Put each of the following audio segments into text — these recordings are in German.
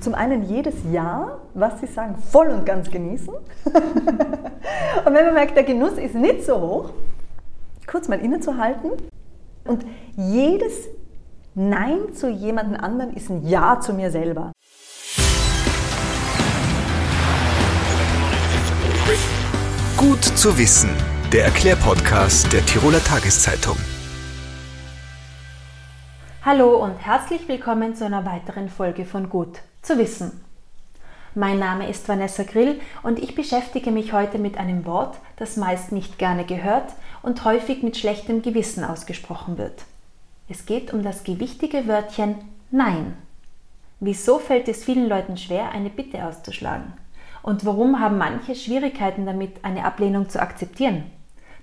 zum einen jedes Ja, was sie sagen, voll und ganz genießen. und wenn man merkt, der Genuss ist nicht so hoch, kurz mal innezuhalten und jedes Nein zu jemandem anderen ist ein Ja zu mir selber. Gut zu wissen, der Erklärpodcast der Tiroler Tageszeitung. Hallo und herzlich willkommen zu einer weiteren Folge von Gut zu wissen. Mein Name ist Vanessa Grill und ich beschäftige mich heute mit einem Wort, das meist nicht gerne gehört und häufig mit schlechtem Gewissen ausgesprochen wird. Es geht um das gewichtige Wörtchen Nein. Wieso fällt es vielen Leuten schwer, eine Bitte auszuschlagen? Und warum haben manche Schwierigkeiten damit, eine Ablehnung zu akzeptieren?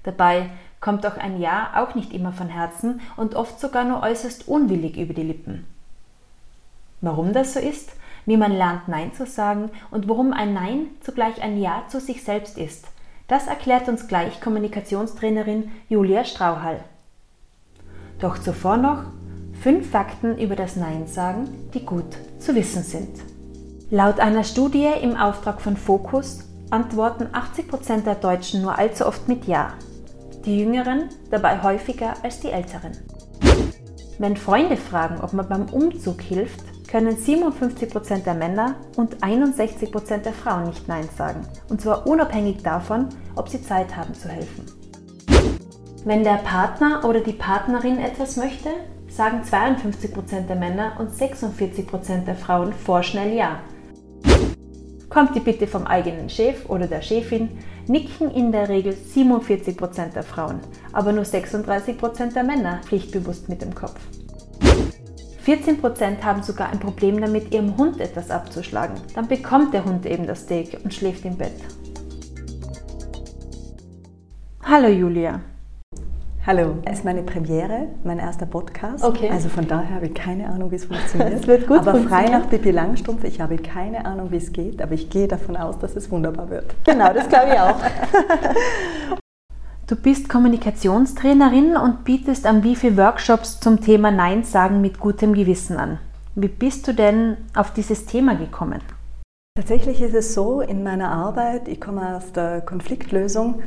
Dabei kommt auch ein Ja auch nicht immer von Herzen und oft sogar nur äußerst unwillig über die Lippen. Warum das so ist, wie man lernt Nein zu sagen und warum ein Nein zugleich ein Ja zu sich selbst ist, das erklärt uns gleich Kommunikationstrainerin Julia Strauhall. Doch zuvor noch fünf Fakten über das Nein sagen, die gut zu wissen sind. Laut einer Studie im Auftrag von Focus antworten 80% der Deutschen nur allzu oft mit Ja die Jüngeren dabei häufiger als die Älteren. Wenn Freunde fragen, ob man beim Umzug hilft, können 57% der Männer und 61% der Frauen nicht Nein sagen. Und zwar unabhängig davon, ob sie Zeit haben zu helfen. Wenn der Partner oder die Partnerin etwas möchte, sagen 52% der Männer und 46% der Frauen vorschnell Ja. Kommt die Bitte vom eigenen Chef oder der Chefin, nicken in der Regel 47% der Frauen, aber nur 36% der Männer pflichtbewusst mit dem Kopf. 14% haben sogar ein Problem damit, ihrem Hund etwas abzuschlagen. Dann bekommt der Hund eben das Steak und schläft im Bett. Hallo Julia. Hallo, es ist meine Premiere, mein erster Podcast. Okay. Also von daher habe ich keine Ahnung, wie es funktioniert. es wird gut aber frei nach Pippi Langstrumpf, ich habe keine Ahnung, wie es geht, aber ich gehe davon aus, dass es wunderbar wird. Genau, das glaube ich auch. du bist Kommunikationstrainerin und bietest an wie viele Workshops zum Thema Nein sagen mit gutem Gewissen an. Wie bist du denn auf dieses Thema gekommen? Tatsächlich ist es so, in meiner Arbeit, ich komme aus der Konfliktlösung,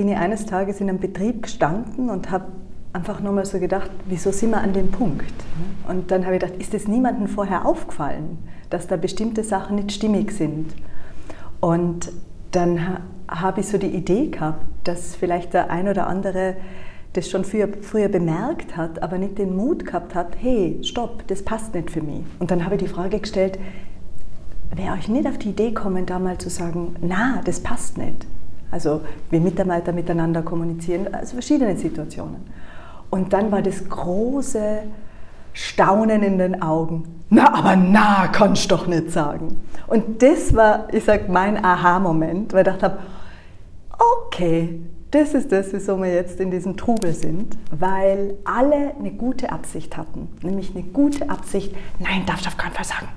bin ich eines Tages in einem Betrieb gestanden und habe einfach nur mal so gedacht, wieso sind wir an dem Punkt? Und dann habe ich gedacht, ist es niemandem vorher aufgefallen, dass da bestimmte Sachen nicht stimmig sind? Und dann habe ich so die Idee gehabt, dass vielleicht der ein oder andere das schon früher, früher bemerkt hat, aber nicht den Mut gehabt hat, hey, stopp, das passt nicht für mich. Und dann habe ich die Frage gestellt, wäre euch nicht auf die Idee kommen, da mal zu sagen, na, das passt nicht. Also wie Mitarbeiter miteinander kommunizieren, also verschiedene Situationen. Und dann war das große Staunen in den Augen. Na, aber na, kannst doch nicht sagen. Und das war, ich sag, mein Aha-Moment, weil ich dachte, okay, das ist das, wieso wir jetzt in diesem Trubel sind, weil alle eine gute Absicht hatten, nämlich eine gute Absicht, nein, darfst du auf keinen Fall sagen.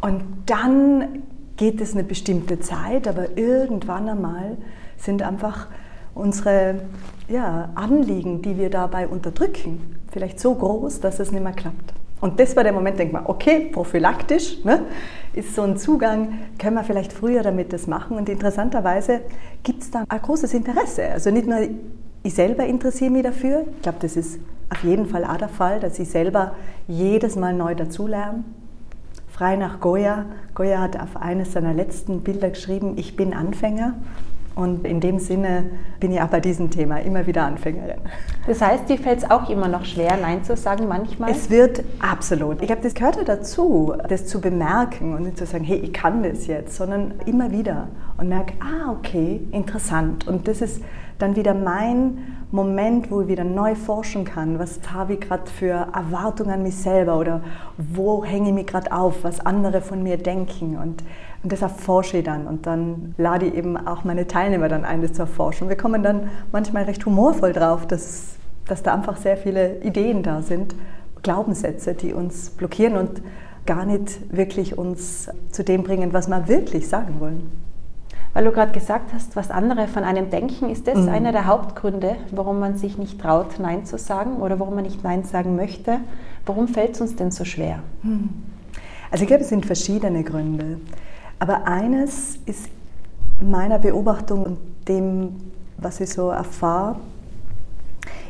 Und dann geht es eine bestimmte Zeit, aber irgendwann einmal sind einfach unsere ja, Anliegen, die wir dabei unterdrücken, vielleicht so groß, dass es nicht mehr klappt. Und das war der Moment, denkt man, okay, prophylaktisch ne, ist so ein Zugang, können wir vielleicht früher damit das machen. Und interessanterweise gibt es da ein großes Interesse. Also nicht nur ich selber interessiere mich dafür, ich glaube, das ist auf jeden Fall auch der Fall, dass ich selber jedes Mal neu dazulerne frei nach Goya. Goya hat auf eines seiner letzten Bilder geschrieben, ich bin Anfänger. Und in dem Sinne bin ich auch bei diesem Thema immer wieder Anfängerin. Das heißt, dir fällt es auch immer noch schwer, Nein zu sagen manchmal? Es wird absolut. Ich glaube, das gehört ja dazu, das zu bemerken und nicht zu sagen, hey, ich kann das jetzt, sondern immer wieder und merke, ah, okay, interessant. Und das ist dann wieder mein Moment, wo ich wieder neu forschen kann, was habe ich gerade für Erwartungen an mich selber oder wo hänge ich mich gerade auf, was andere von mir denken und, und das erforsche ich dann und dann lade ich eben auch meine Teilnehmer dann ein, das zu erforschen. Wir kommen dann manchmal recht humorvoll drauf, dass, dass da einfach sehr viele Ideen da sind, Glaubenssätze, die uns blockieren und gar nicht wirklich uns zu dem bringen, was wir wirklich sagen wollen. Weil du gerade gesagt hast, was andere von einem denken, ist das mhm. einer der Hauptgründe, warum man sich nicht traut, Nein zu sagen oder warum man nicht Nein sagen möchte? Warum fällt es uns denn so schwer? Mhm. Also ich glaube, es sind verschiedene Gründe. Aber eines ist meiner Beobachtung und dem, was ich so erfahre,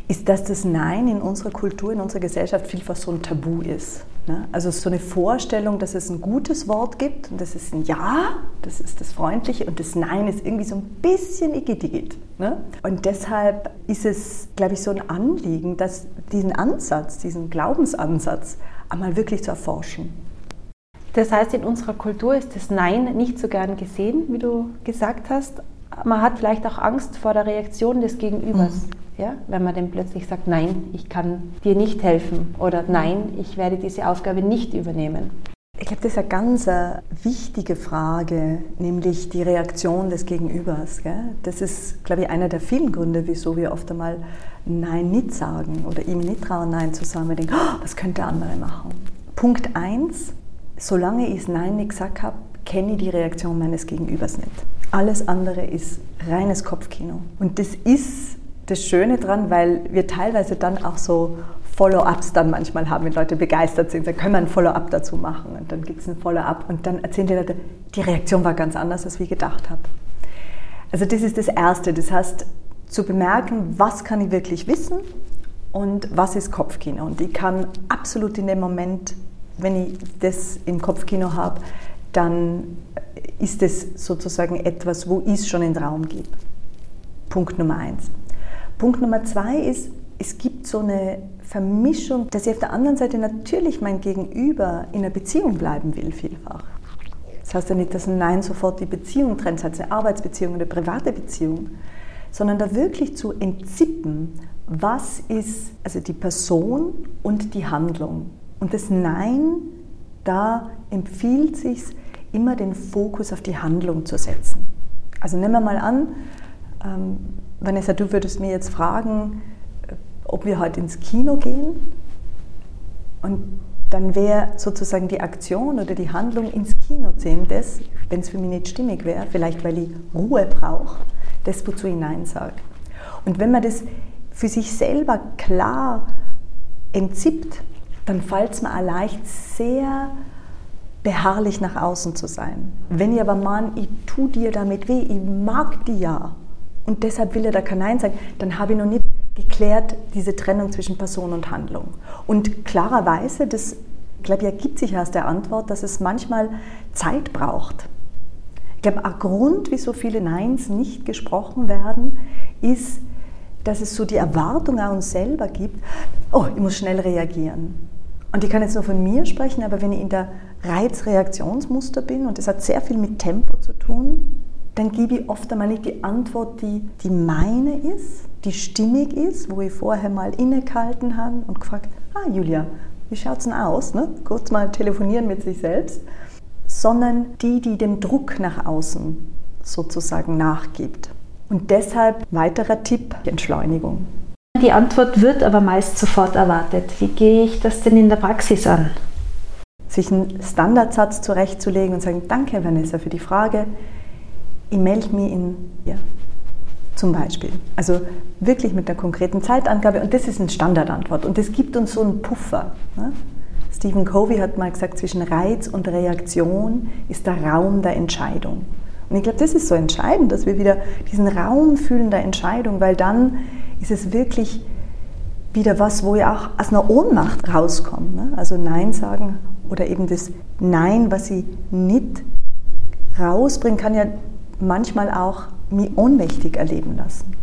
ist, dass das Nein in unserer Kultur, in unserer Gesellschaft vielfach so ein Tabu ist. Ne? Also so eine Vorstellung, dass es ein gutes Wort gibt und das ist ein Ja, das ist das Freundliche und das Nein ist irgendwie so ein bisschen igitigit. Ne? Und deshalb ist es, glaube ich, so ein Anliegen, dass diesen Ansatz, diesen Glaubensansatz einmal wirklich zu erforschen. Das heißt, in unserer Kultur ist das Nein nicht so gern gesehen, wie du gesagt hast. Man hat vielleicht auch Angst vor der Reaktion des Gegenübers. Mhm. Ja, wenn man dem plötzlich sagt, nein, ich kann dir nicht helfen oder nein, ich werde diese Aufgabe nicht übernehmen. Ich glaube, das ist eine ganz äh, wichtige Frage, nämlich die Reaktion des Gegenübers. Gell? Das ist, glaube ich, einer der vielen Gründe, wieso wir oft einmal Nein nicht sagen oder ihm nicht trauen, Nein zu sagen. Wir denken, oh, was könnte der andere machen? Punkt eins: Solange ich Nein nicht gesagt habe, kenne ich die Reaktion meines Gegenübers nicht. Alles andere ist reines Kopfkino. Und das ist das Schöne dran, weil wir teilweise dann auch so Follow-ups dann manchmal haben, wenn Leute begeistert sind, dann können wir ein Follow-up dazu machen und dann gibt es ein Follow-up und dann erzählen die Leute, die Reaktion war ganz anders, als ich gedacht habe. Also das ist das Erste, das heißt zu bemerken, was kann ich wirklich wissen und was ist Kopfkino. Und ich kann absolut in dem Moment, wenn ich das im Kopfkino habe, dann ist es sozusagen etwas, wo ich es schon in den Raum gebe. Punkt Nummer eins. Punkt Nummer zwei ist, es gibt so eine Vermischung, dass ich auf der anderen Seite natürlich mein Gegenüber in einer Beziehung bleiben will, vielfach. Das heißt ja nicht, dass ein Nein sofort die Beziehung trennt, das heißt eine Arbeitsbeziehung oder eine private Beziehung, sondern da wirklich zu entzippen, was ist also die Person und die Handlung. Und das Nein, da empfiehlt sich immer den Fokus auf die Handlung zu setzen. Also nehmen wir mal an, ähm, Vanessa, du würdest mir jetzt fragen, ob wir heute ins Kino gehen. Und dann wäre sozusagen die Aktion oder die Handlung ins Kino ziehen, das, wenn es für mich nicht stimmig wäre, vielleicht weil ich Ruhe brauche, das, wozu ich Nein sage. Und wenn man das für sich selber klar entzippt, dann fällt es mir auch leicht, sehr beharrlich nach außen zu sein. Wenn ich aber meine, ich tue dir damit weh, ich mag die ja, und deshalb will er da kein Nein sagen, dann habe ich noch nicht geklärt, diese Trennung zwischen Person und Handlung. Und klarerweise, das glaube ich, ergibt sich aus der Antwort, dass es manchmal Zeit braucht. Ich glaube, ein Grund, wie so viele Neins nicht gesprochen werden, ist, dass es so die Erwartung an uns selber gibt, oh, ich muss schnell reagieren. Und ich kann jetzt nur von mir sprechen, aber wenn ich in der Reizreaktionsmuster bin, und das hat sehr viel mit Tempo zu tun, dann gebe ich oft einmal nicht die Antwort, die, die meine ist, die stimmig ist, wo ich vorher mal innegehalten habe und gefragt, ah Julia, wie schaut es denn aus? Ne? Kurz mal telefonieren mit sich selbst. Sondern die, die dem Druck nach außen sozusagen nachgibt. Und deshalb weiterer Tipp, Entschleunigung. Die Antwort wird aber meist sofort erwartet. Wie gehe ich das denn in der Praxis an? Sich einen Standardsatz zurechtzulegen und sagen, danke Vanessa für die Frage ich melde mich in, ja, zum Beispiel. Also wirklich mit einer konkreten Zeitangabe und das ist eine Standardantwort und das gibt uns so einen Puffer. Ne? Stephen Covey hat mal gesagt, zwischen Reiz und Reaktion ist der Raum der Entscheidung. Und ich glaube, das ist so entscheidend, dass wir wieder diesen Raum fühlen der Entscheidung, weil dann ist es wirklich wieder was, wo ich auch aus einer Ohnmacht rauskomme. Ne? Also Nein sagen oder eben das Nein, was ich nicht rausbringen kann, ja manchmal auch mich ohnmächtig erleben lassen.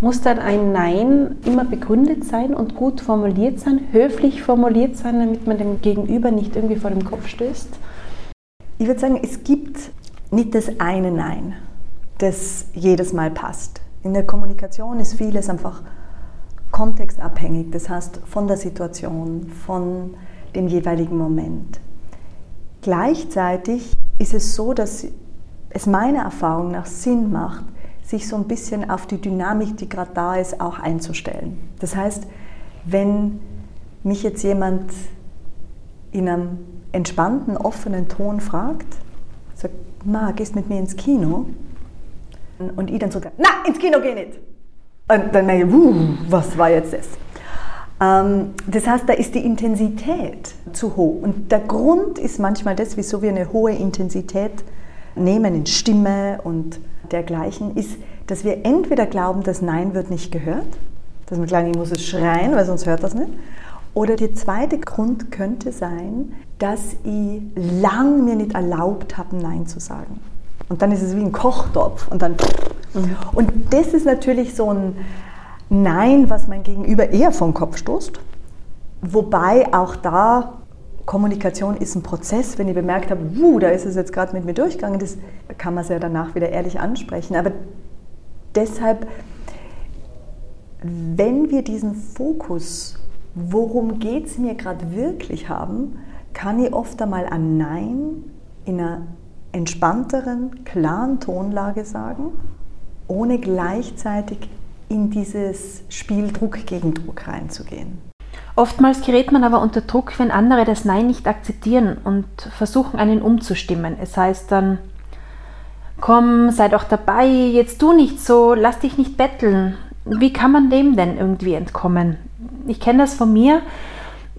Muss dann ein Nein immer begründet sein und gut formuliert sein, höflich formuliert sein, damit man dem Gegenüber nicht irgendwie vor dem Kopf stößt? Ich würde sagen, es gibt nicht das eine Nein, das jedes Mal passt. In der Kommunikation ist vieles einfach kontextabhängig, das heißt von der Situation, von dem jeweiligen Moment. Gleichzeitig ist es so, dass es meiner Erfahrung nach Sinn macht, sich so ein bisschen auf die Dynamik, die gerade da ist, auch einzustellen. Das heißt, wenn mich jetzt jemand in einem entspannten, offenen Ton fragt, sagt, Ma, gehst mit mir ins Kino? Und ich dann so, na, ins Kino geh nicht. Und dann merke ich, uh, was war jetzt das? Ähm, das heißt, da ist die Intensität zu hoch. Und der Grund ist manchmal das, wieso wir eine hohe Intensität nehmen in Stimme und dergleichen, ist, dass wir entweder glauben, das Nein wird nicht gehört, dass wir glauben, ich muss es schreien, weil sonst hört das nicht. Oder der zweite Grund könnte sein, dass ich lang mir nicht erlaubt habe, Nein zu sagen. Und dann ist es wie ein Kochtopf und dann. Mhm. Und das ist natürlich so ein Nein, was mein Gegenüber eher vom Kopf stoßt. Wobei auch da Kommunikation ist ein Prozess. Wenn ich bemerkt habe, wuh, da ist es jetzt gerade mit mir durchgegangen, das kann man es ja danach wieder ehrlich ansprechen. Aber deshalb, wenn wir diesen Fokus, worum geht es mir gerade wirklich haben, kann ich oft einmal ein Nein in einer entspannteren, klaren Tonlage sagen, ohne gleichzeitig in dieses Spiel Druck gegen Druck reinzugehen. Oftmals gerät man aber unter Druck, wenn andere das Nein nicht akzeptieren und versuchen, einen umzustimmen. Es heißt dann, komm, sei doch dabei, jetzt tu nicht so, lass dich nicht betteln. Wie kann man dem denn irgendwie entkommen? Ich kenne das von mir.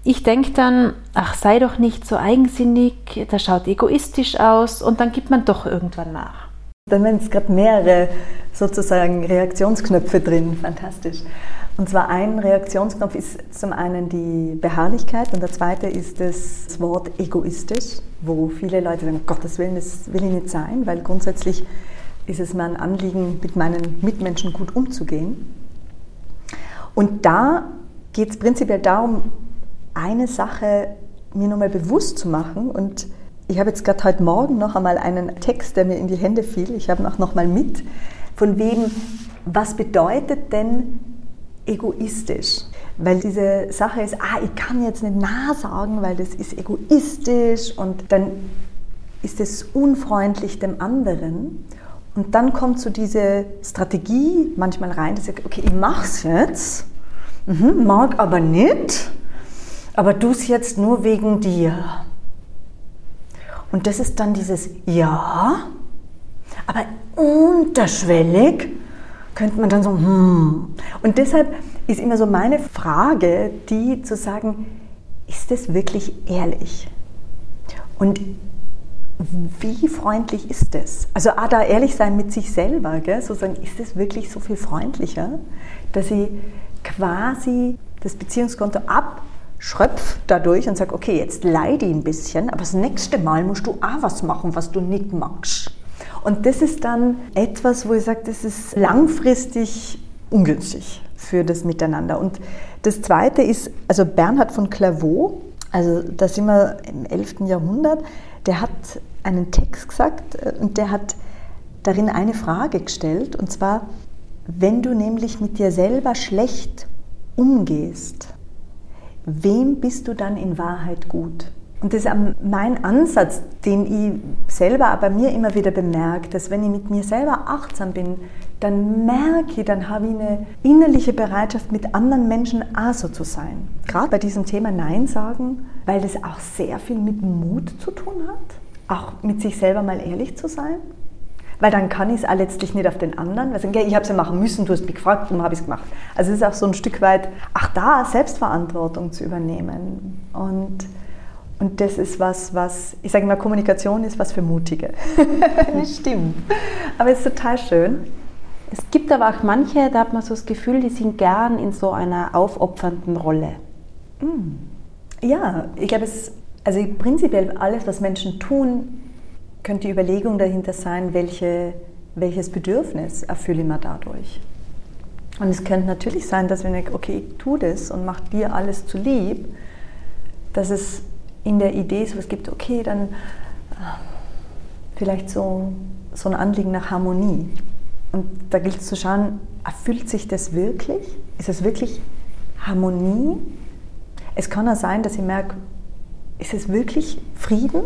Ich denke dann, ach, sei doch nicht so eigensinnig, das schaut egoistisch aus und dann gibt man doch irgendwann nach. Dann werden es gerade mehrere sozusagen Reaktionsknöpfe drin, fantastisch. Und zwar ein Reaktionsknopf ist zum einen die Beharrlichkeit und der zweite ist das Wort egoistisch, wo viele Leute sagen, um Gottes Willen, das will ich nicht sein, weil grundsätzlich ist es mir ein Anliegen, mit meinen Mitmenschen gut umzugehen. Und da geht es prinzipiell darum, eine Sache mir nochmal bewusst zu machen und ich habe jetzt gerade heute Morgen noch einmal einen Text, der mir in die Hände fiel. Ich habe auch noch mal mit, von wem, was bedeutet denn egoistisch. Weil diese Sache ist, ah, ich kann jetzt nicht nah sagen, weil das ist egoistisch und dann ist es unfreundlich dem anderen. Und dann kommt so diese Strategie manchmal rein, dass ich, okay, ich mache es jetzt, mhm, mag aber nicht, aber du es jetzt nur wegen dir. Und das ist dann dieses Ja, aber unterschwellig könnte man dann so, hm. Und deshalb ist immer so meine Frage, die zu sagen, ist das wirklich ehrlich? Und wie freundlich ist das? Also ah, da ehrlich sein mit sich selber, gell? so sagen, ist das wirklich so viel freundlicher, dass ich quasi das Beziehungskonto abschröpfe dadurch und sage, okay, jetzt leide ich ein bisschen, aber das nächste Mal musst du auch was machen, was du nicht magst. Und das ist dann etwas, wo ich sage, das ist langfristig ungünstig für das Miteinander. Und das Zweite ist, also Bernhard von Clairvaux, also da sind wir im 11. Jahrhundert, der hat einen Text gesagt äh, und der hat darin eine Frage gestellt, und zwar, wenn du nämlich mit dir selber schlecht umgehst, wem bist du dann in Wahrheit gut? Und das ist mein Ansatz, den ich selber bei mir immer wieder bemerke, dass wenn ich mit mir selber achtsam bin, dann merke ich, dann habe ich eine innerliche Bereitschaft, mit anderen Menschen auch so zu sein. Gerade bei diesem Thema Nein sagen, weil das auch sehr viel mit Mut zu tun hat, auch mit sich selber mal ehrlich zu sein. Weil dann kann ich es auch letztlich nicht auf den anderen, weil ich, habe es ja machen müssen, du hast mich gefragt, warum habe ich es gemacht. Also es ist auch so ein Stück weit, ach da, Selbstverantwortung zu übernehmen. Und und das ist was, was, ich sage immer, Kommunikation ist was für Mutige. Stimmt. Aber es ist total schön. Es gibt aber auch manche, da hat man so das Gefühl, die sind gern in so einer aufopfernden Rolle. Mm. Ja, ich glaube, es, also prinzipiell alles, was Menschen tun, könnte die Überlegung dahinter sein, welche, welches Bedürfnis erfülle ich mir dadurch. Und es könnte natürlich sein, dass wenn ich, okay, ich tue das und mache dir alles zu lieb, dass es in der Idee so es gibt, okay, dann äh, vielleicht so, so ein Anliegen nach Harmonie. Und da gilt es zu schauen, erfüllt sich das wirklich? Ist es wirklich Harmonie? Es kann auch sein, dass ich merke, ist es wirklich Frieden?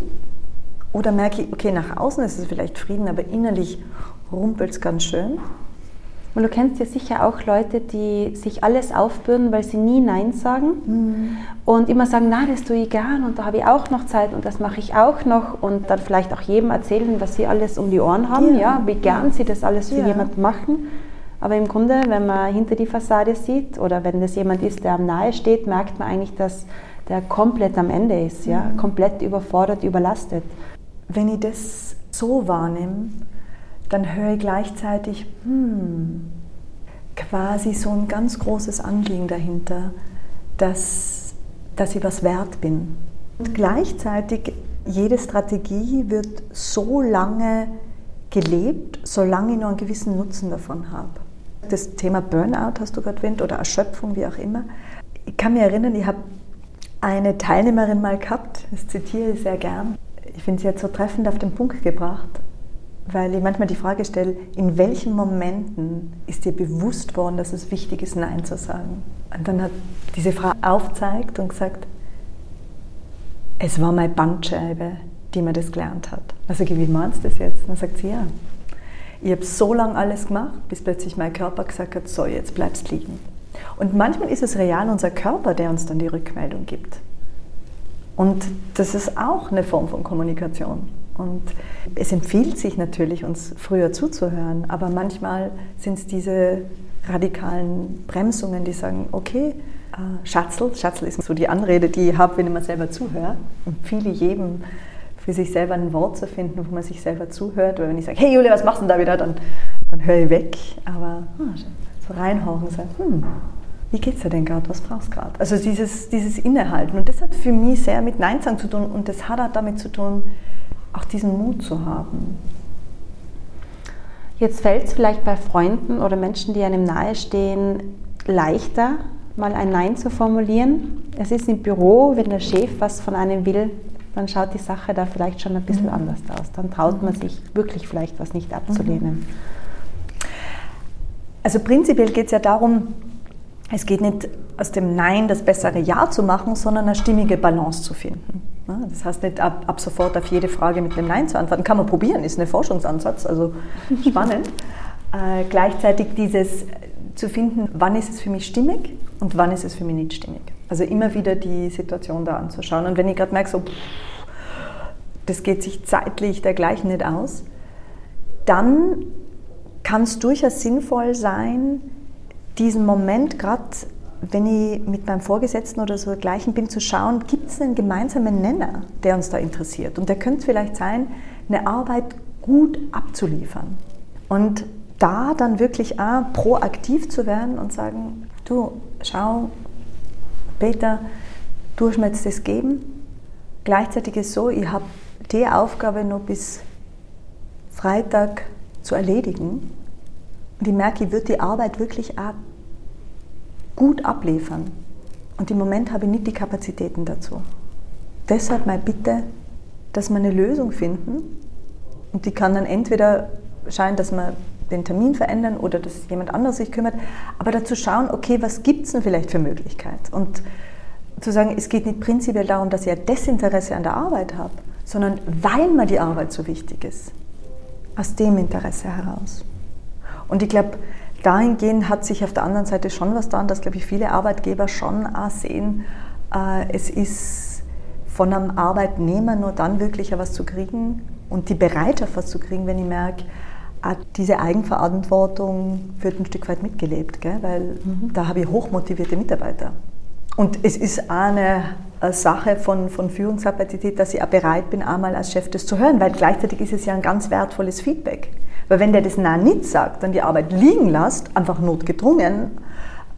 Oder merke ich, okay, nach außen ist es vielleicht Frieden, aber innerlich rumpelt es ganz schön. Und du kennst ja sicher auch Leute, die sich alles aufbürden, weil sie nie Nein sagen mhm. und immer sagen, na, das tue ich gern und da habe ich auch noch Zeit und das mache ich auch noch und dann vielleicht auch jedem erzählen, was sie alles um die Ohren haben, ja, ja wie gern sie das alles für ja. jemanden machen. Aber im Grunde, wenn man hinter die Fassade sieht oder wenn das jemand ist, der am nahe steht, merkt man eigentlich, dass der komplett am Ende ist, ja, mhm. komplett überfordert, überlastet. Wenn ich das so wahrnehme, dann höre ich gleichzeitig, hm, quasi so ein ganz großes Anliegen dahinter, dass, dass ich was wert bin. Und gleichzeitig, jede Strategie wird so lange gelebt, solange ich noch einen gewissen Nutzen davon habe. Das Thema Burnout hast du gerade erwähnt oder Erschöpfung, wie auch immer. Ich kann mich erinnern, ich habe eine Teilnehmerin mal gehabt, das zitiere ich sehr gern. Ich finde sie jetzt so treffend auf den Punkt gebracht, weil ich manchmal die Frage stelle, in welchen Momenten ist dir bewusst worden, dass es wichtig ist, Nein zu sagen? Und dann hat diese Frau aufgezeigt und gesagt, es war meine Bandscheibe, die mir das gelernt hat. Also wie meinst du das jetzt? Dann sagt sie, ja, ich habe so lange alles gemacht, bis plötzlich mein Körper gesagt hat, so, jetzt bleibst liegen. Und manchmal ist es real unser Körper, der uns dann die Rückmeldung gibt. Und das ist auch eine Form von Kommunikation. Und es empfiehlt sich natürlich, uns früher zuzuhören, aber manchmal sind es diese radikalen Bremsungen, die sagen, okay, äh, Schatzel, Schatzel ist so die Anrede, die ich habe, wenn ich mir selber zuhöre, empfehle jedem, für sich selber ein Wort zu finden, wo man sich selber zuhört. Weil wenn ich sage, hey Julia, was machst du denn da wieder, dann, dann höre ich weg. Aber ah, so reinhauchen sagen, hm, wie geht's dir denn gerade, was brauchst du gerade? Also dieses, dieses Innehalten. Und das hat für mich sehr mit Nein sagen zu tun und das hat auch damit zu tun, auch diesen Mut zu haben. Jetzt fällt es vielleicht bei Freunden oder Menschen, die einem nahestehen, leichter, mal ein Nein zu formulieren. Es ist im Büro, wenn der Chef was von einem will, dann schaut die Sache da vielleicht schon ein bisschen mhm. anders aus. Dann traut man sich wirklich vielleicht was nicht abzulehnen. Also prinzipiell geht es ja darum, es geht nicht aus dem Nein das bessere Ja zu machen, sondern eine stimmige Balance zu finden. Das heißt nicht ab, ab sofort auf jede Frage mit einem Nein zu antworten. Kann man probieren, ist ein Forschungsansatz, also spannend. äh, gleichzeitig dieses zu finden, wann ist es für mich stimmig und wann ist es für mich nicht stimmig. Also immer wieder die Situation da anzuschauen. Und wenn ich gerade merke, so, das geht sich zeitlich dergleichen nicht aus, dann kann es durchaus sinnvoll sein, diesen Moment, gerade wenn ich mit meinem Vorgesetzten oder so gleichen bin, zu schauen, gibt es einen gemeinsamen Nenner, der uns da interessiert. Und der könnte vielleicht sein, eine Arbeit gut abzuliefern. Und da dann wirklich auch proaktiv zu werden und sagen, du, schau, Peter, du hast mir jetzt das geben. Gleichzeitig ist es so, ich habe die Aufgabe noch bis Freitag zu erledigen. Und ich merke, ich würde die Arbeit wirklich auch gut abliefern. Und im Moment habe ich nicht die Kapazitäten dazu. Deshalb meine Bitte, dass wir eine Lösung finden. Und die kann dann entweder scheinen, dass wir den Termin verändern oder dass jemand anderes sich kümmert. Aber dazu schauen, okay, was gibt es denn vielleicht für Möglichkeiten? Und zu sagen, es geht nicht prinzipiell darum, dass ich ein Desinteresse an der Arbeit habe, sondern weil mir die Arbeit so wichtig ist. Aus dem Interesse heraus. Und ich glaube, dahingehend hat sich auf der anderen Seite schon was dran, dass, glaube ich, viele Arbeitgeber schon auch sehen, äh, es ist von einem Arbeitnehmer nur dann wirklich was zu kriegen und die Bereitschaft, was zu kriegen, wenn ich merke, diese Eigenverantwortung wird ein Stück weit mitgelebt, gell? weil mhm. da habe ich hochmotivierte Mitarbeiter. Und es ist auch eine, Sache von, von Führungskapazität, dass ich auch bereit bin, einmal als Chef das zu hören, weil gleichzeitig ist es ja ein ganz wertvolles Feedback. Weil wenn der das nah nicht sagt, dann die Arbeit liegen lässt, einfach notgedrungen,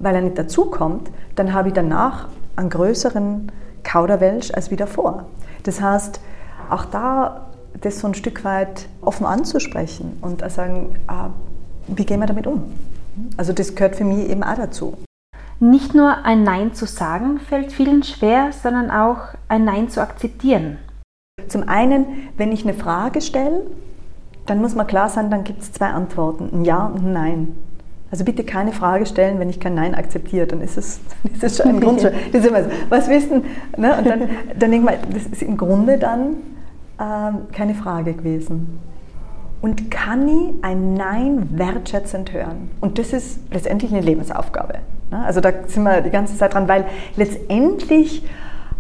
weil er nicht dazukommt, dann habe ich danach einen größeren Kauderwelsch als wie davor. Das heißt, auch da das so ein Stück weit offen anzusprechen und sagen, ah, wie gehen wir damit um? Also das gehört für mich eben auch dazu. Nicht nur ein Nein zu sagen fällt vielen schwer, sondern auch ein Nein zu akzeptieren. Zum einen, wenn ich eine Frage stelle, dann muss man klar sein, dann gibt es zwei Antworten, ein Ja und ein Nein. Also bitte keine Frage stellen, wenn ich kein Nein akzeptiere, dann ist es, ist es schon ein Grund. So, was wissen? Ne? Und dann, dann denke ich mal, das ist im Grunde dann ähm, keine Frage gewesen. Und kann ich ein Nein wertschätzend hören? Und das ist letztendlich eine Lebensaufgabe. Ne? Also da sind wir die ganze Zeit dran, weil letztendlich,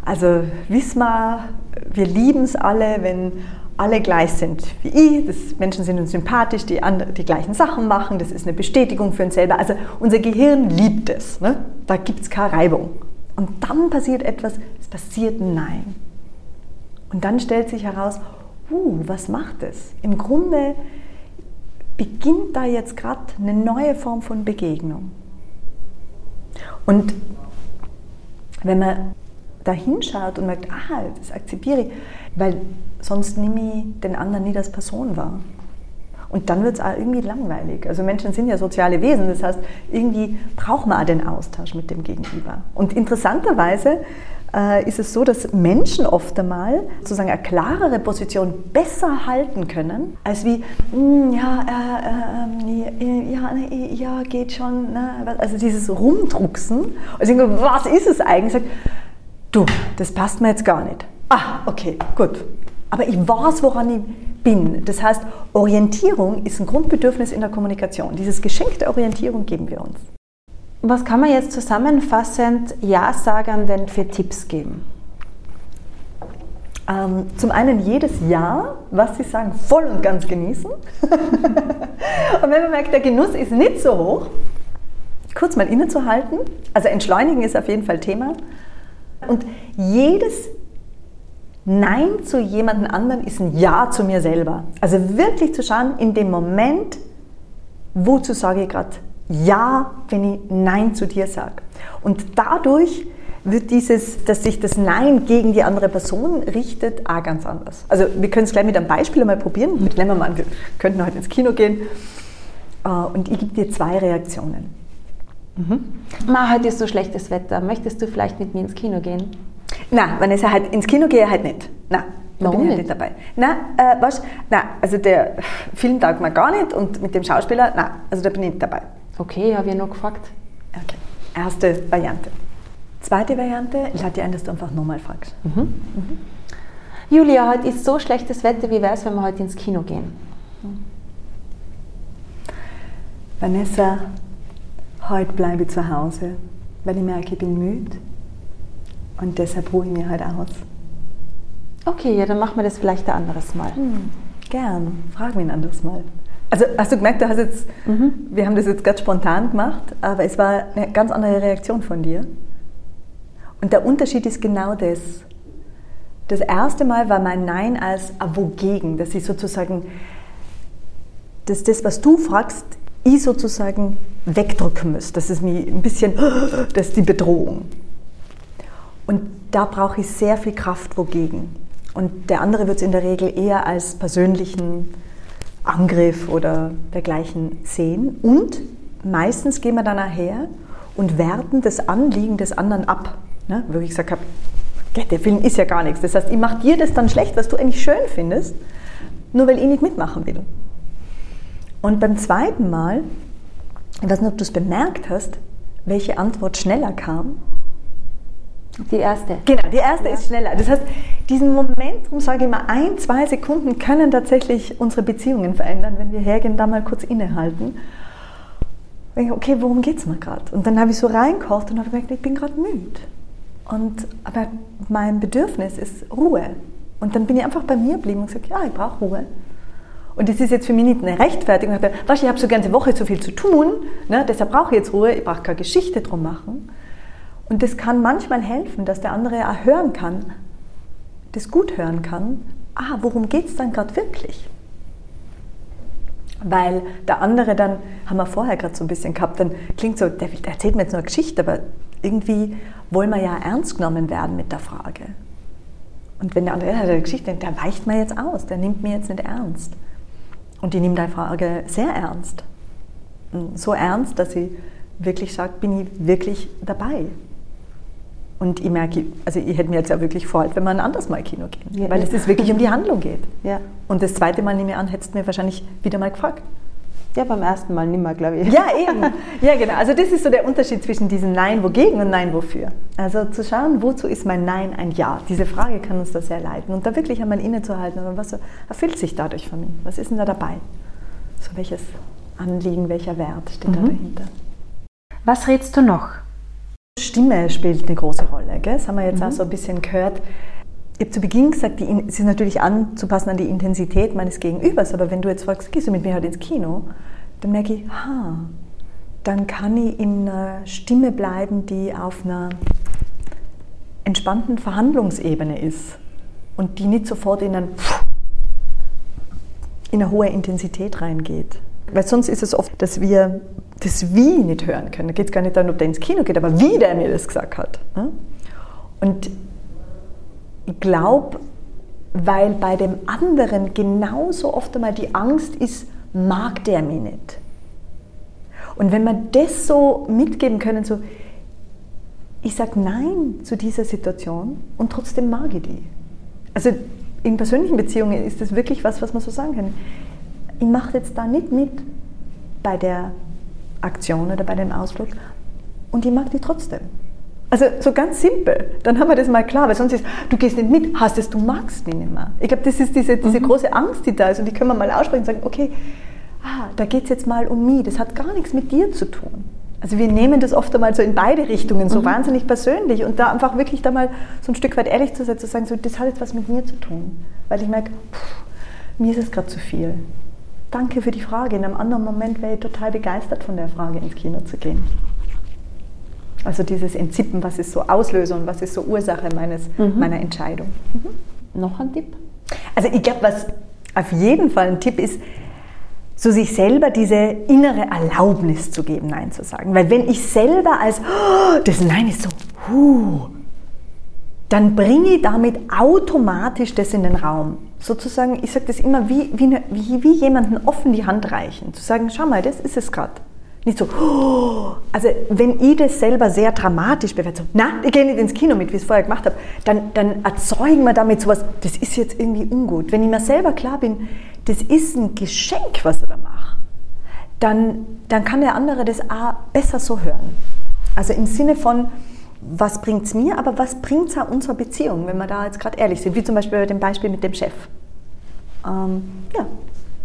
also wissen wir, wir lieben es alle, wenn alle gleich sind wie ich, dass Menschen sind uns sympathisch, die andere, die gleichen Sachen machen, das ist eine Bestätigung für uns selber. Also unser Gehirn liebt es, ne? da gibt es keine Reibung. Und dann passiert etwas, es passiert Nein. Und dann stellt sich heraus, uh, was macht es? Im Grunde beginnt da jetzt gerade eine neue Form von Begegnung. Und wenn man da hinschaut und merkt, ah, das akzeptiere ich, weil sonst nehme ich den anderen nie als Person wahr. Und dann wird es auch irgendwie langweilig. Also Menschen sind ja soziale Wesen, das heißt, irgendwie braucht man auch den Austausch mit dem Gegenüber. Und interessanterweise äh, ist es so, dass Menschen oft einmal sozusagen eine klarere Position besser halten können, als wie, mm, ja, äh, äh, ja, ja, geht schon. Ne? Also dieses Rumdrucksen. Also was ist es eigentlich? Du, das passt mir jetzt gar nicht. Ah, okay, gut. Aber ich weiß, woran ich bin. Das heißt, Orientierung ist ein Grundbedürfnis in der Kommunikation. Dieses Geschenk der Orientierung geben wir uns. Was kann man jetzt zusammenfassend Ja-Sagern für Tipps geben? Ähm, zum einen jedes Ja, was Sie sagen, voll und ganz genießen. und wenn man merkt, der Genuss ist nicht so hoch, kurz mal innezuhalten. Also entschleunigen ist auf jeden Fall Thema. Und jedes Nein zu jemandem anderen ist ein Ja zu mir selber. Also wirklich zu schauen, in dem Moment, wozu sage ich gerade Ja, wenn ich Nein zu dir sage. Und dadurch wird dieses, dass sich das Nein gegen die andere Person richtet, auch ganz anders. Also wir können es gleich mit einem Beispiel einmal probieren. Mit nehmen wir mal wir könnten heute ins Kino gehen äh, und ich gebe dir zwei Reaktionen. Mhm. Ma, heute ist so schlechtes Wetter. Möchtest du vielleicht mit mir ins Kino gehen? Nein, wenn ich halt ins Kino gehe, halt nicht. Nein, da bin ich halt nicht dabei. Nein, äh, was? Nein, also der Film taugt mir gar nicht und mit dem Schauspieler, nein, also da bin ich nicht dabei. Okay, habe ich noch gefragt. Okay, erste Variante. Zweite Variante, ich lade dir ein, dass du einfach nochmal fragst. Mhm. Mhm. Julia, heute ist so schlechtes Wetter, wie wäre es, wenn wir heute ins Kino gehen? Vanessa, heute bleibe ich zu Hause, weil ich merke, ich bin müde und deshalb ruhe ich mir halt aus. Okay, ja, dann machen wir das vielleicht ein anderes Mal. Hm, gern, frag mich ein anderes Mal. Also hast du gemerkt, du hast jetzt, mhm. wir haben das jetzt ganz spontan gemacht, aber es war eine ganz andere Reaktion von dir. Und der Unterschied ist genau das. Das erste Mal war mein Nein als wogegen, dass ich sozusagen, dass das, was du fragst, ich sozusagen wegdrücken muss. Das ist mir ein bisschen, das ist die Bedrohung. Und da brauche ich sehr viel Kraft wogegen. Und der andere wird es in der Regel eher als persönlichen Angriff oder dergleichen sehen. Und meistens gehen wir dann nachher und werten das Anliegen des anderen ab. Ne? Wo ich gesagt habe, der Film ist ja gar nichts. Das heißt, ich mache dir das dann schlecht, was du eigentlich schön findest, nur weil ich nicht mitmachen will. Und beim zweiten Mal, ich weiß nicht, ob du es bemerkt hast, welche Antwort schneller kam. Die erste. Genau, die erste ja. ist schneller. Das heißt, diesen Moment, sage ich mal, ein, zwei Sekunden können tatsächlich unsere Beziehungen verändern, wenn wir hergehen, da mal kurz innehalten. Okay, worum geht es mir gerade? Und dann habe ich so reingekocht und habe gemerkt, ich bin gerade müde. Und, aber mein Bedürfnis ist Ruhe. Und dann bin ich einfach bei mir geblieben und gesagt, ja, ich brauche Ruhe. Und das ist jetzt für mich nicht eine Rechtfertigung. Ich habe so ganze Woche so viel zu tun, ne, deshalb brauche ich jetzt Ruhe, ich brauche keine Geschichte drum machen. Und das kann manchmal helfen, dass der andere auch hören kann, das gut hören kann, ah, worum geht es dann gerade wirklich? Weil der andere dann, haben wir vorher gerade so ein bisschen gehabt, dann klingt so, der erzählt mir jetzt nur eine Geschichte, aber irgendwie wollen wir ja ernst genommen werden mit der Frage. Und wenn der andere hat eine Geschichte der weicht mir jetzt aus, der nimmt mir jetzt nicht ernst. Und ich nehme die Frage sehr ernst. So ernst, dass ich wirklich sage, bin ich wirklich dabei. Und ich merke, also ich hätte mir jetzt ja wirklich freut, wenn wir ein anderes Mal Kino gehen, ja, weil ja. es wirklich um die Handlung geht. Ja. Und das zweite Mal nehme ich an, hättest du mir wahrscheinlich wieder mal gefragt. Ja, beim ersten Mal nicht mehr, glaube ich. Ja, eben. Ja, genau. Also das ist so der Unterschied zwischen diesem Nein wogegen und Nein wofür. Also zu schauen, wozu ist mein Nein ein Ja? Diese Frage kann uns da sehr leiten. Und da wirklich einmal innezuhalten, und was erfüllt sich dadurch für mich? Was ist denn da dabei? So welches Anliegen, welcher Wert steht mhm. da dahinter? Was rätst du noch? Stimme spielt eine große Rolle. Gell? Das haben wir jetzt mhm. auch so ein bisschen gehört. ich habe zu Beginn gesagt, die, es ist natürlich anzupassen an die Intensität meines Gegenübers, aber wenn du jetzt fragst, gehst du mit mir heute ins Kino, dann merke ich, ha, dann kann ich in einer Stimme bleiben, die auf einer entspannten Verhandlungsebene ist und die nicht sofort in, ein, in eine hohe Intensität reingeht. Weil sonst ist es oft, dass wir das Wie nicht hören können. Da geht es gar nicht darum, ob der ins Kino geht, aber wie der mir das gesagt hat. Ne? Und ich glaube, weil bei dem anderen genauso oft einmal die Angst ist, mag der mich nicht. Und wenn wir das so mitgeben können, so, ich sage Nein zu dieser Situation und trotzdem mag ich die. Also in persönlichen Beziehungen ist das wirklich was, was man so sagen kann. Ich mache jetzt da nicht mit bei der Aktion oder bei dem Ausflug und ich mag die trotzdem. Also so ganz simpel, dann haben wir das mal klar, weil sonst ist, du gehst nicht mit, hast es, du magst mich nicht mehr. Ich glaube, das ist diese, diese mhm. große Angst, die da ist und die können wir mal aussprechen und sagen, okay, ah, da geht es jetzt mal um mich, das hat gar nichts mit dir zu tun. Also wir nehmen das oft einmal so in beide Richtungen, so mhm. wahnsinnig persönlich und da einfach wirklich da mal so ein Stück weit ehrlich zu sein, zu sagen, so, das hat jetzt was mit mir zu tun. Weil ich merke, pff, mir ist es gerade zu viel. Danke für die Frage. In einem anderen Moment wäre ich total begeistert von der Frage, ins Kino zu gehen. Also dieses Entzippen, was ist so Auslöser und was ist so Ursache meines, mhm. meiner Entscheidung. Mhm. Noch ein Tipp? Also ich glaube, was auf jeden Fall ein Tipp ist, so sich selber diese innere Erlaubnis zu geben, Nein zu sagen. Weil wenn ich selber als, oh, das Nein ist so, huh, dann bringe ich damit automatisch das in den Raum. Sozusagen, ich sage das immer wie, wie, wie, wie jemanden offen die Hand reichen. Zu sagen, schau mal, das ist es gerade. Nicht so, oh, also wenn ich das selber sehr dramatisch bewerte, so, na, ich gehe nicht ins Kino mit, wie ich es vorher gemacht habe, dann, dann erzeugen wir damit sowas, das ist jetzt irgendwie ungut. Wenn ich mir selber klar bin, das ist ein Geschenk, was ich da mache, dann, dann kann der andere das auch besser so hören. Also im Sinne von, was bringt es mir, aber was bringt es auch unserer Beziehung, wenn wir da jetzt gerade ehrlich sind, wie zum Beispiel bei dem Beispiel mit dem Chef. Ähm, ja,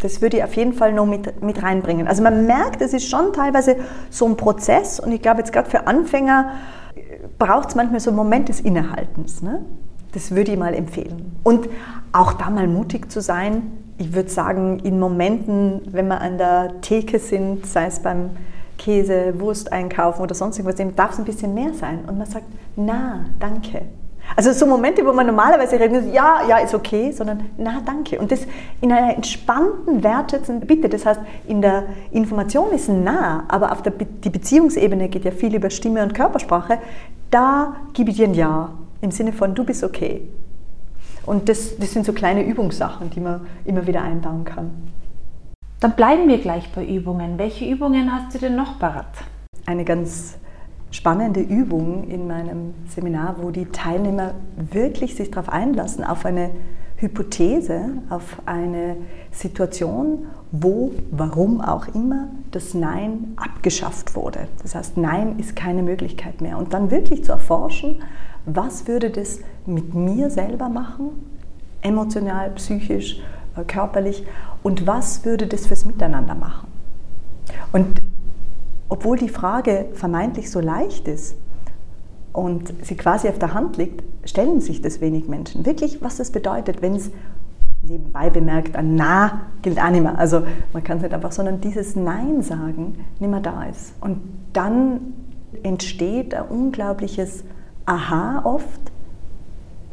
das würde ich auf jeden Fall noch mit, mit reinbringen. Also man merkt, es ist schon teilweise so ein Prozess und ich glaube jetzt gerade für Anfänger äh, braucht es manchmal so einen Moment des Innehaltens. Ne? Das würde ich mal empfehlen. Und auch da mal mutig zu sein. Ich würde sagen, in Momenten, wenn wir an der Theke sind, sei es beim Käse, Wurst einkaufen oder sonst irgendwas, darf es ein bisschen mehr sein. Und man sagt, na, danke. Also so Momente, wo man normalerweise redet, ja, ja, ist okay, sondern na, danke. Und das in einer entspannten, wertschätzenden Bitte. Das heißt, in der Information ist nah, aber auf der Be die Beziehungsebene geht ja viel über Stimme und Körpersprache. Da gebe ich dir ein Ja im Sinne von, du bist okay. Und das, das sind so kleine Übungssachen, die man immer wieder einbauen kann. Dann bleiben wir gleich bei Übungen. Welche Übungen hast du denn noch parat? Eine ganz spannende Übung in meinem Seminar, wo die Teilnehmer wirklich sich darauf einlassen, auf eine Hypothese, auf eine Situation, wo, warum auch immer, das Nein abgeschafft wurde. Das heißt, Nein ist keine Möglichkeit mehr. Und dann wirklich zu erforschen, was würde das mit mir selber machen, emotional, psychisch, körperlich, und was würde das fürs Miteinander machen. Und obwohl die Frage vermeintlich so leicht ist und sie quasi auf der Hand liegt, stellen sich das wenig Menschen. Wirklich, was das bedeutet, wenn es nebenbei bemerkt, ein Na gilt auch nicht mehr. Also man kann es nicht einfach, sondern dieses Nein sagen nicht mehr da ist. Und dann entsteht ein unglaubliches Aha oft,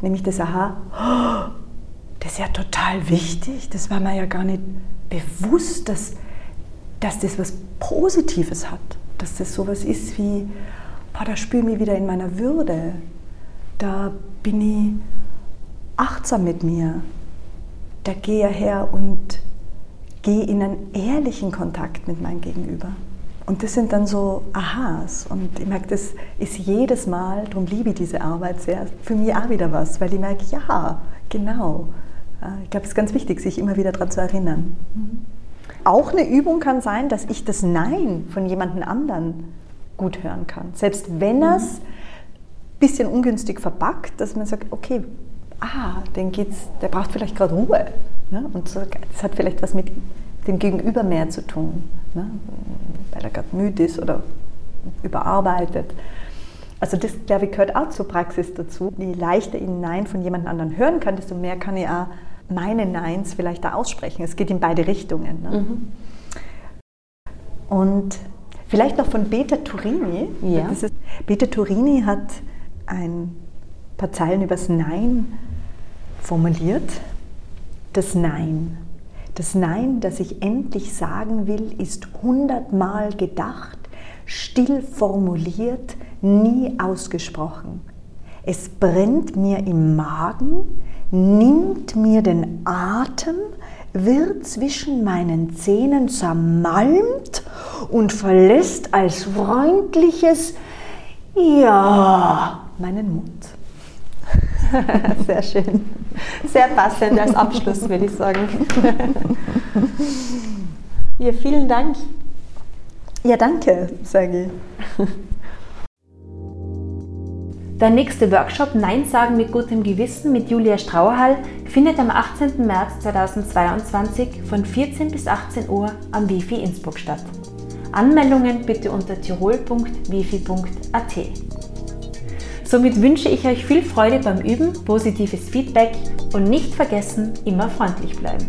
nämlich das Aha, oh, das ist ja total wichtig, das war mir ja gar nicht bewusst, dass dass das was Positives hat, dass das sowas ist wie, boah, da spüre ich mich wieder in meiner Würde, da bin ich achtsam mit mir, da gehe ich her und gehe in einen ehrlichen Kontakt mit meinem Gegenüber. Und das sind dann so Aha's. Und ich merke, das ist jedes Mal, darum liebe ich diese Arbeit sehr, für mich auch wieder was, weil ich merke, ja, genau. Ich glaube, es ist ganz wichtig, sich immer wieder daran zu erinnern. Mhm. Auch eine Übung kann sein, dass ich das Nein von jemandem anderen gut hören kann. Selbst wenn er es ein bisschen ungünstig verpackt, dass man sagt, okay, ah, den geht's, der braucht vielleicht gerade Ruhe. Ne? Und so, das hat vielleicht was mit dem Gegenüber mehr zu tun, ne? weil er gerade müde ist oder überarbeitet. Also das, glaube ich, gehört auch zur Praxis dazu. Je leichter ich ein Nein von jemand anderem hören kann, desto mehr kann ich auch meine Neins vielleicht da aussprechen. Es geht in beide Richtungen. Ne? Mhm. Und vielleicht noch von Beta Turini. Ja. Ist, Beta Turini hat ein paar Zeilen übers Nein formuliert. Das Nein. Das Nein, das ich endlich sagen will, ist hundertmal gedacht, still formuliert, nie ausgesprochen. Es brennt mir im Magen, nimmt mir den Atem, wird zwischen meinen Zähnen zermalmt und verlässt als freundliches Ja meinen Mund. Sehr schön. Sehr passend als Abschluss, würde ich sagen. Ja, vielen Dank. Ja, danke, sage ich. Der nächste Workshop Nein sagen mit gutem Gewissen mit Julia Strauerhall findet am 18. März 2022 von 14 bis 18 Uhr am Wifi Innsbruck statt. Anmeldungen bitte unter tirol.wifi.at. Somit wünsche ich euch viel Freude beim Üben, positives Feedback und nicht vergessen, immer freundlich bleiben.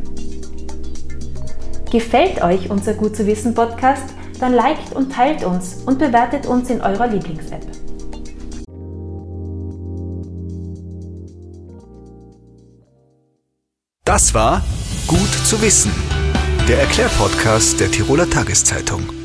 Gefällt euch unser Gut zu wissen Podcast? Dann liked und teilt uns und bewertet uns in eurer Lieblings-App. Das war Gut zu wissen, der Erklärpodcast der Tiroler Tageszeitung.